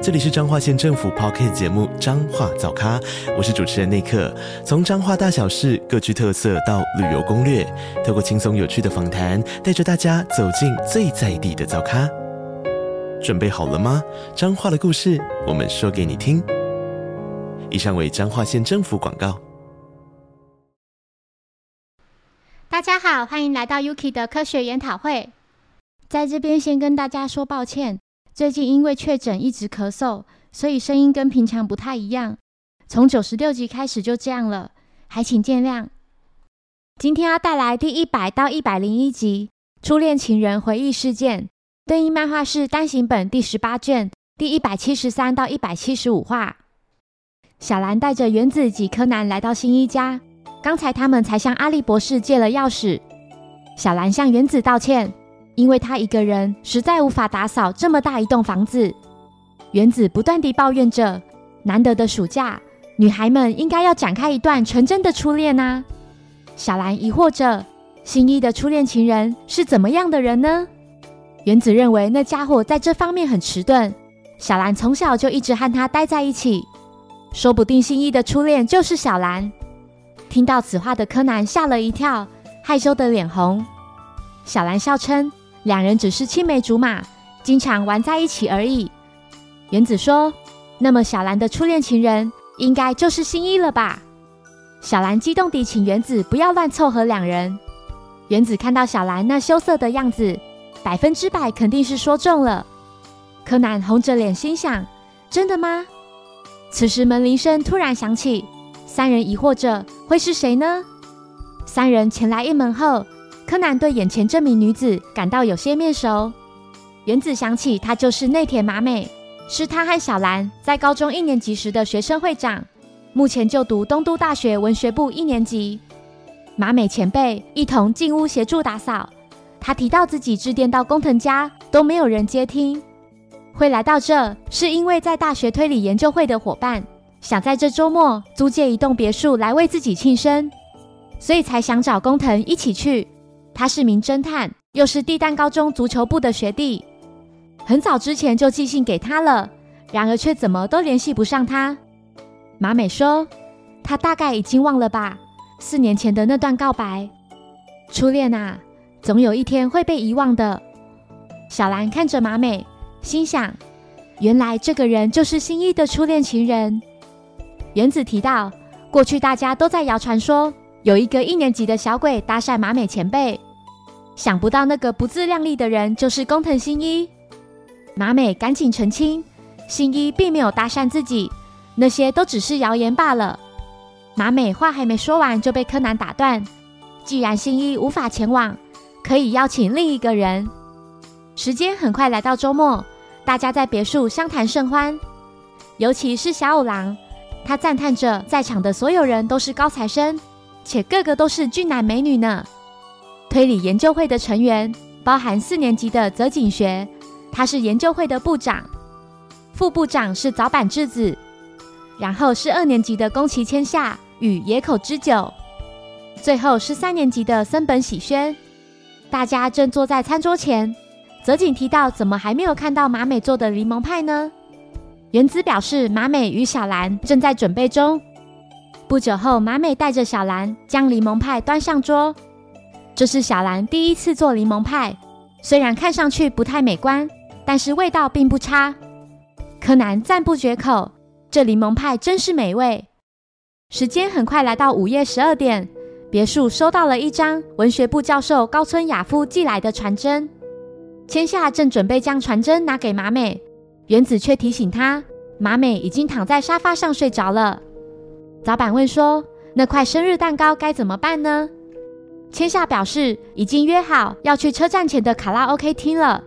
这里是彰化县政府 p o c k t 节目《彰化早咖》，我是主持人内克。从彰化大小事各具特色到旅游攻略，透过轻松有趣的访谈，带着大家走进最在地的早咖。准备好了吗？彰化的故事，我们说给你听。以上为彰化县政府广告。大家好，欢迎来到 Yuki 的科学研讨会。在这边先跟大家说抱歉。最近因为确诊一直咳嗽，所以声音跟平常不太一样。从九十六集开始就这样了，还请见谅。今天要带来第一百到一百零一集《初恋情人回忆事件》，对应漫画是单行本第十八卷第一百七十三到一百七十五话。小兰带着原子及柯南来到新一家，刚才他们才向阿笠博士借了钥匙。小兰向原子道歉。因为他一个人实在无法打扫这么大一栋房子，原子不断地抱怨着：难得的暑假，女孩们应该要展开一段纯真的初恋啊！小兰疑惑着：新一的初恋情人是怎么样的人呢？原子认为那家伙在这方面很迟钝。小兰从小就一直和他待在一起，说不定新一的初恋就是小兰。听到此话的柯南吓了一跳，害羞的脸红。小兰笑称。两人只是青梅竹马，经常玩在一起而已。原子说：“那么小兰的初恋情人应该就是新一了吧？”小兰激动地请原子不要乱凑合两人。原子看到小兰那羞涩的样子，百分之百肯定是说中了。柯南红着脸心想：“真的吗？”此时门铃声突然响起，三人疑惑着会是谁呢？三人前来应门后。柯南对眼前这名女子感到有些面熟，原子想起她就是内田麻美，是他和小兰在高中一年级时的学生会长，目前就读东都大学文学部一年级。麻美前辈一同进屋协助打扫，他提到自己致电到工藤家都没有人接听，会来到这是因为在大学推理研究会的伙伴想在这周末租借一栋别墅来为自己庆生，所以才想找工藤一起去。他是名侦探，又是地蛋高中足球部的学弟，很早之前就寄信给他了，然而却怎么都联系不上他。马美说，他大概已经忘了吧，四年前的那段告白，初恋啊，总有一天会被遗忘的。小兰看着马美，心想，原来这个人就是新一的初恋情人。原子提到，过去大家都在谣传说，有一个一年级的小鬼搭讪马美前辈。想不到那个不自量力的人就是工藤新一。马美赶紧澄清，新一并没有搭讪自己，那些都只是谣言罢了。马美话还没说完就被柯南打断。既然新一无法前往，可以邀请另一个人。时间很快来到周末，大家在别墅相谈甚欢，尤其是小五郎，他赞叹着在场的所有人都是高材生，且个个都是俊男美女呢。推理研究会的成员包含四年级的泽井学，他是研究会的部长；副部长是早坂智子，然后是二年级的宫崎千夏与野口之久，最后是三年级的森本喜宣。大家正坐在餐桌前，泽井提到：“怎么还没有看到马美做的柠檬派呢？”原子表示：“马美与小兰正在准备中。”不久后，马美带着小兰将柠檬派端上桌。这是小兰第一次做柠檬派，虽然看上去不太美观，但是味道并不差。柯南赞不绝口，这柠檬派真是美味。时间很快来到午夜十二点，别墅收到了一张文学部教授高村雅夫寄来的传真。千夏正准备将传真拿给马美，原子却提醒他，马美已经躺在沙发上睡着了。早坂问说：“那块生日蛋糕该怎么办呢？”千夏表示已经约好要去车站前的卡拉 OK 厅了。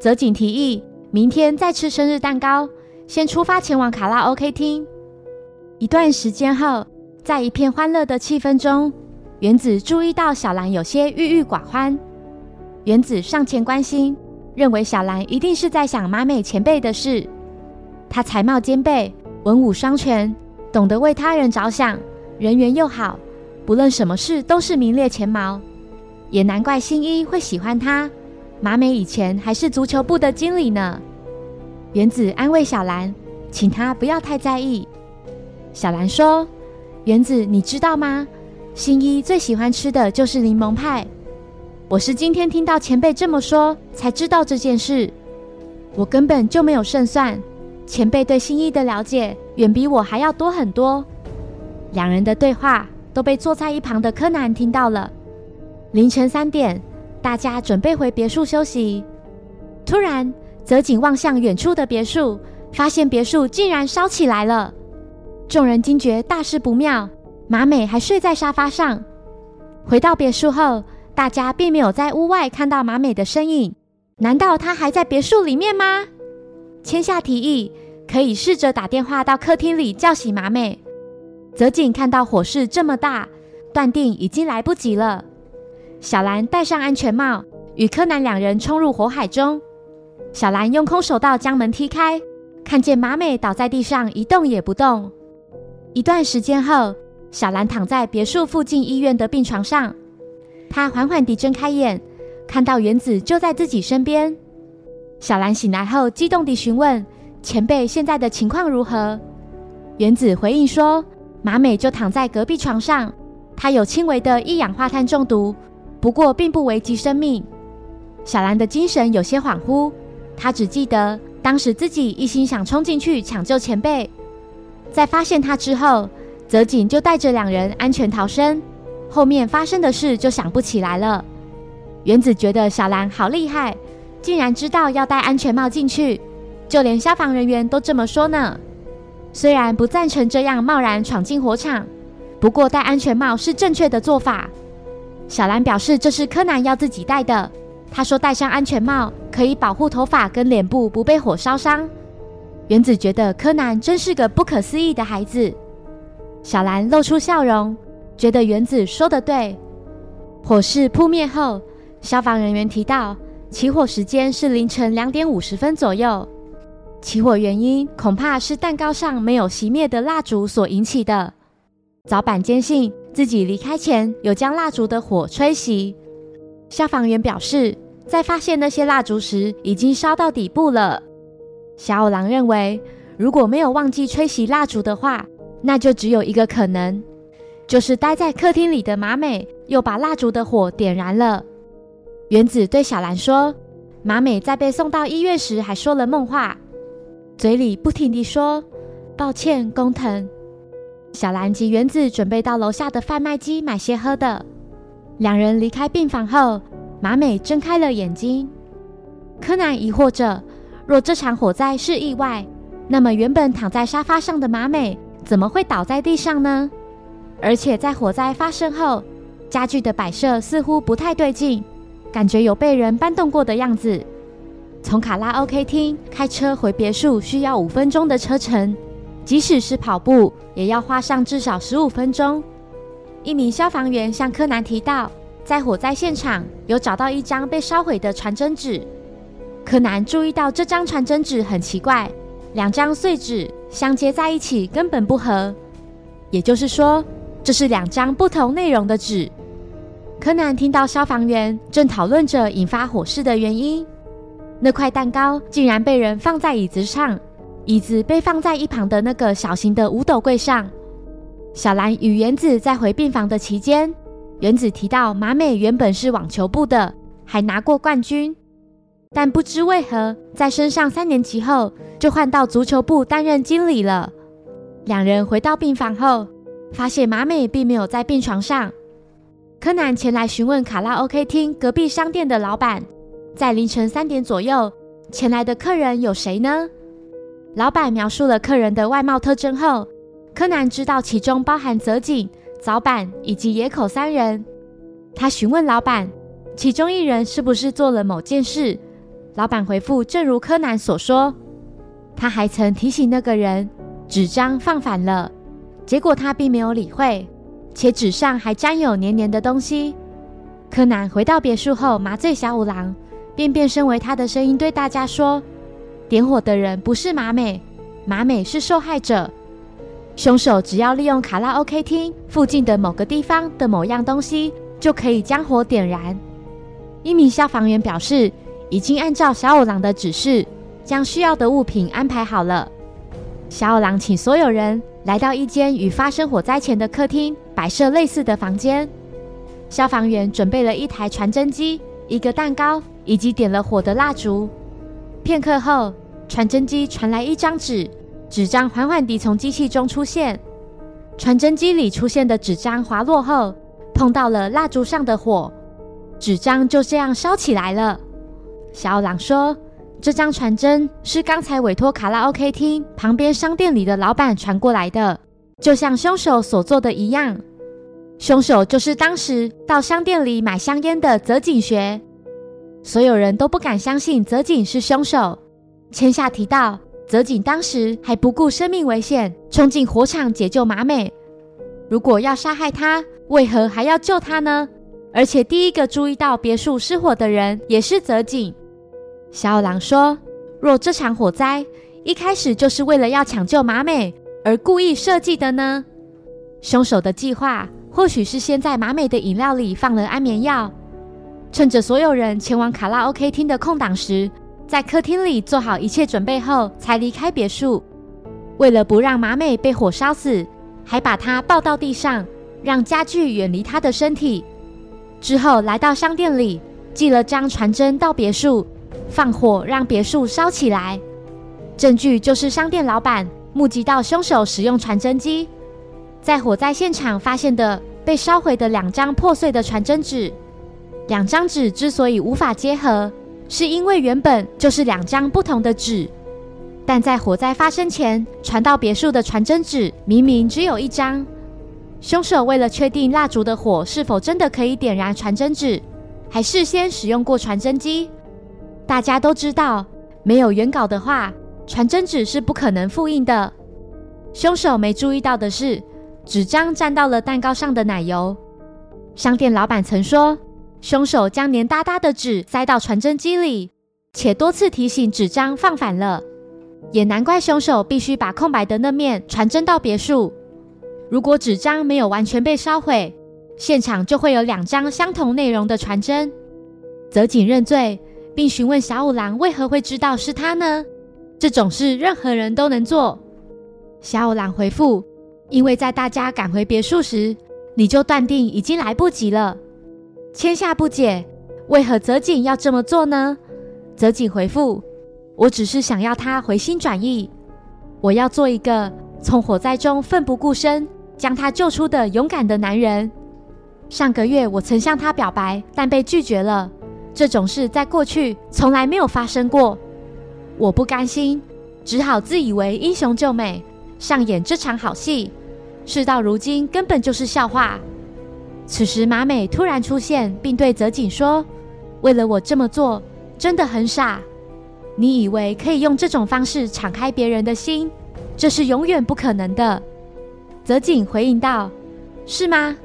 泽井提议明天再吃生日蛋糕，先出发前往卡拉 OK 厅。一段时间后，在一片欢乐的气氛中，原子注意到小兰有些郁郁寡欢。原子上前关心，认为小兰一定是在想马美前辈的事。他才貌兼备，文武双全，懂得为他人着想，人缘又好，不论什么事都是名列前茅。也难怪新一会喜欢他。马美以前还是足球部的经理呢。原子安慰小兰，请她不要太在意。小兰说：“原子，你知道吗？新一最喜欢吃的就是柠檬派。我是今天听到前辈这么说，才知道这件事。我根本就没有胜算。前辈对新一的了解远比我还要多很多。”两人的对话都被坐在一旁的柯南听到了。凌晨三点，大家准备回别墅休息。突然，泽井望向远处的别墅，发现别墅竟然烧起来了。众人惊觉大事不妙，马美还睡在沙发上。回到别墅后，大家并没有在屋外看到马美的身影。难道她还在别墅里面吗？签下提议，可以试着打电话到客厅里叫醒马美。泽井看到火势这么大，断定已经来不及了。小兰戴上安全帽，与柯南两人冲入火海中。小兰用空手道将门踢开，看见马美倒在地上一动也不动。一段时间后，小兰躺在别墅附近医院的病床上，她缓缓地睁开眼，看到原子就在自己身边。小兰醒来后，激动地询问前辈现在的情况如何。原子回应说：“马美就躺在隔壁床上，她有轻微的一氧化碳中毒。”不过，并不危及生命。小兰的精神有些恍惚，她只记得当时自己一心想冲进去抢救前辈。在发现他之后，泽井就带着两人安全逃生。后面发生的事就想不起来了。原子觉得小兰好厉害，竟然知道要戴安全帽进去，就连消防人员都这么说呢。虽然不赞成这样贸然闯进火场，不过戴安全帽是正确的做法。小兰表示，这是柯南要自己戴的。他说，戴上安全帽可以保护头发跟脸部不被火烧伤。原子觉得柯南真是个不可思议的孩子。小兰露出笑容，觉得原子说的对。火势扑灭后，消防人员提到，起火时间是凌晨两点五十分左右。起火原因恐怕是蛋糕上没有熄灭的蜡烛所引起的。早坂坚信。自己离开前有将蜡烛的火吹熄。消防员表示，在发现那些蜡烛时已经烧到底部了。小五郎认为，如果没有忘记吹熄蜡烛的话，那就只有一个可能，就是待在客厅里的马美又把蜡烛的火点燃了。原子对小兰说：“马美在被送到医院时还说了梦话，嘴里不停地说抱歉，工藤。”小兰及原子准备到楼下的贩卖机买些喝的。两人离开病房后，马美睁开了眼睛。柯南疑惑着：若这场火灾是意外，那么原本躺在沙发上的马美怎么会倒在地上呢？而且在火灾发生后，家具的摆设似乎不太对劲，感觉有被人搬动过的样子。从卡拉 OK 厅开车回别墅需要五分钟的车程。即使是跑步，也要花上至少十五分钟。一名消防员向柯南提到，在火灾现场有找到一张被烧毁的传真纸。柯南注意到这张传真纸很奇怪，两张碎纸相接在一起根本不合，也就是说，这是两张不同内容的纸。柯南听到消防员正讨论着引发火势的原因，那块蛋糕竟然被人放在椅子上。椅子被放在一旁的那个小型的五斗柜上。小兰与原子在回病房的期间，原子提到马美原本是网球部的，还拿过冠军，但不知为何在升上三年级后就换到足球部担任经理了。两人回到病房后，发现马美并没有在病床上。柯南前来询问卡拉 OK 厅隔壁商店的老板，在凌晨三点左右前来的客人有谁呢？老板描述了客人的外貌特征后，柯南知道其中包含泽井、早坂以及野口三人。他询问老板，其中一人是不是做了某件事。老板回复，正如柯南所说。他还曾提醒那个人纸张放反了，结果他并没有理会，且纸上还沾有黏黏的东西。柯南回到别墅后，麻醉小五郎，便变身为他的声音对大家说：“点火的人不是马美，马美是受害者。凶手只要利用卡拉 OK 厅附近的某个地方的某样东西，就可以将火点燃。”一名消防员表示，已经按照小五郎的指示，将需要的物品安排好了。小五郎请所有人来到一间与发生火灾前的客厅摆设类似的房间。消防员准备了一台传真机、一个蛋糕以及点了火的蜡烛。片刻后，传真机传来一张纸，纸张缓缓地从机器中出现。传真机里出现的纸张滑落后，碰到了蜡烛上的火。纸张就这样烧起来了。小朗说：“这张传真是刚才委托卡拉 OK 厅旁边商店里的老板传过来的，就像凶手所做的一样。凶手就是当时到商店里买香烟的泽井学。所有人都不敢相信泽井是凶手。千下提到，泽井当时还不顾生命危险冲进火场解救马美。如果要杀害他，为何还要救他呢？”而且第一个注意到别墅失火的人也是泽井。小五郎说：“若这场火灾一开始就是为了要抢救马美而故意设计的呢？凶手的计划或许是先在马美的饮料里放了安眠药，趁着所有人前往卡拉 OK 厅的空档时，在客厅里做好一切准备后才离开别墅。为了不让马美被火烧死，还把她抱到地上，让家具远离她的身体。”之后来到商店里，寄了张传真到别墅，放火让别墅烧起来。证据就是商店老板目击到凶手使用传真机，在火灾现场发现的被烧毁的两张破碎的传真纸。两张纸之所以无法结合，是因为原本就是两张不同的纸，但在火灾发生前传到别墅的传真纸明明只有一张。凶手为了确定蜡烛的火是否真的可以点燃传真纸，还事先使用过传真机。大家都知道，没有原稿的话，传真纸是不可能复印的。凶手没注意到的是，纸张沾到了蛋糕上的奶油。商店老板曾说，凶手将黏哒哒的纸塞到传真机里，且多次提醒纸张放反了。也难怪凶手必须把空白的那面传真到别墅。如果纸张没有完全被烧毁，现场就会有两张相同内容的传真。泽井认罪，并询问小五郎为何会知道是他呢？这种事任何人都能做。小五郎回复：“因为在大家赶回别墅时，你就断定已经来不及了。”千夏不解，为何泽井要这么做呢？泽井回复：“我只是想要他回心转意，我要做一个从火灾中奋不顾身。”将他救出的勇敢的男人。上个月我曾向他表白，但被拒绝了。这种事在过去从来没有发生过。我不甘心，只好自以为英雄救美，上演这场好戏。事到如今，根本就是笑话。此时，马美突然出现，并对泽井说：“为了我这么做，真的很傻。你以为可以用这种方式敞开别人的心？这是永远不可能的。”泽井回应道：“是吗？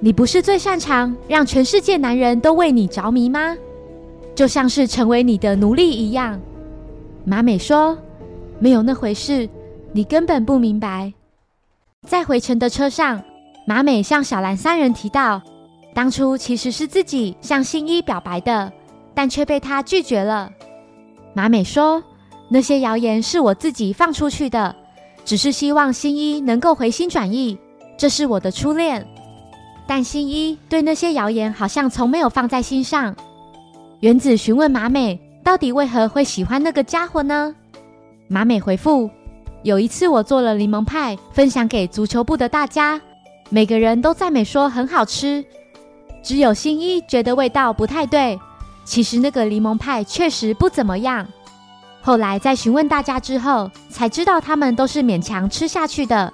你不是最擅长让全世界男人都为你着迷吗？就像是成为你的奴隶一样。”马美说：“没有那回事，你根本不明白。”在回程的车上，马美向小兰三人提到，当初其实是自己向新一表白的，但却被他拒绝了。马美说：“那些谣言是我自己放出去的。”只是希望新一能够回心转意，这是我的初恋。但新一对那些谣言好像从没有放在心上。原子询问马美，到底为何会喜欢那个家伙呢？马美回复：有一次我做了柠檬派，分享给足球部的大家，每个人都赞美说很好吃，只有新一觉得味道不太对。其实那个柠檬派确实不怎么样。后来在询问大家之后，才知道他们都是勉强吃下去的。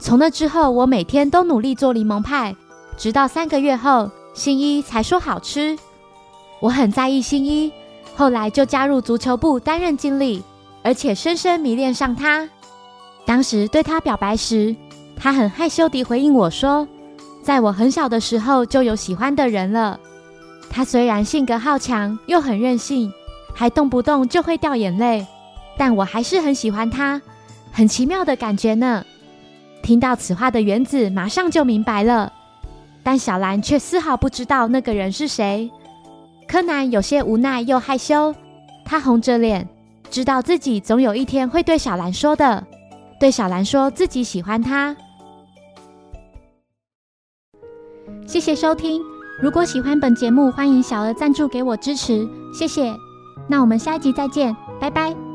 从那之后，我每天都努力做柠檬派，直到三个月后，新一才说好吃。我很在意新一，后来就加入足球部担任经理，而且深深迷恋上他。当时对他表白时，他很害羞地回应我说：“在我很小的时候就有喜欢的人了。”他虽然性格好强，又很任性，还动不动就会掉眼泪，但我还是很喜欢他，很奇妙的感觉呢。听到此话的原子马上就明白了，但小兰却丝毫不知道那个人是谁。柯南有些无奈又害羞，他红着脸，知道自己总有一天会对小兰说的，对小兰说自己喜欢她。谢谢收听，如果喜欢本节目，欢迎小额赞助给我支持，谢谢。那我们下一集再见，拜拜。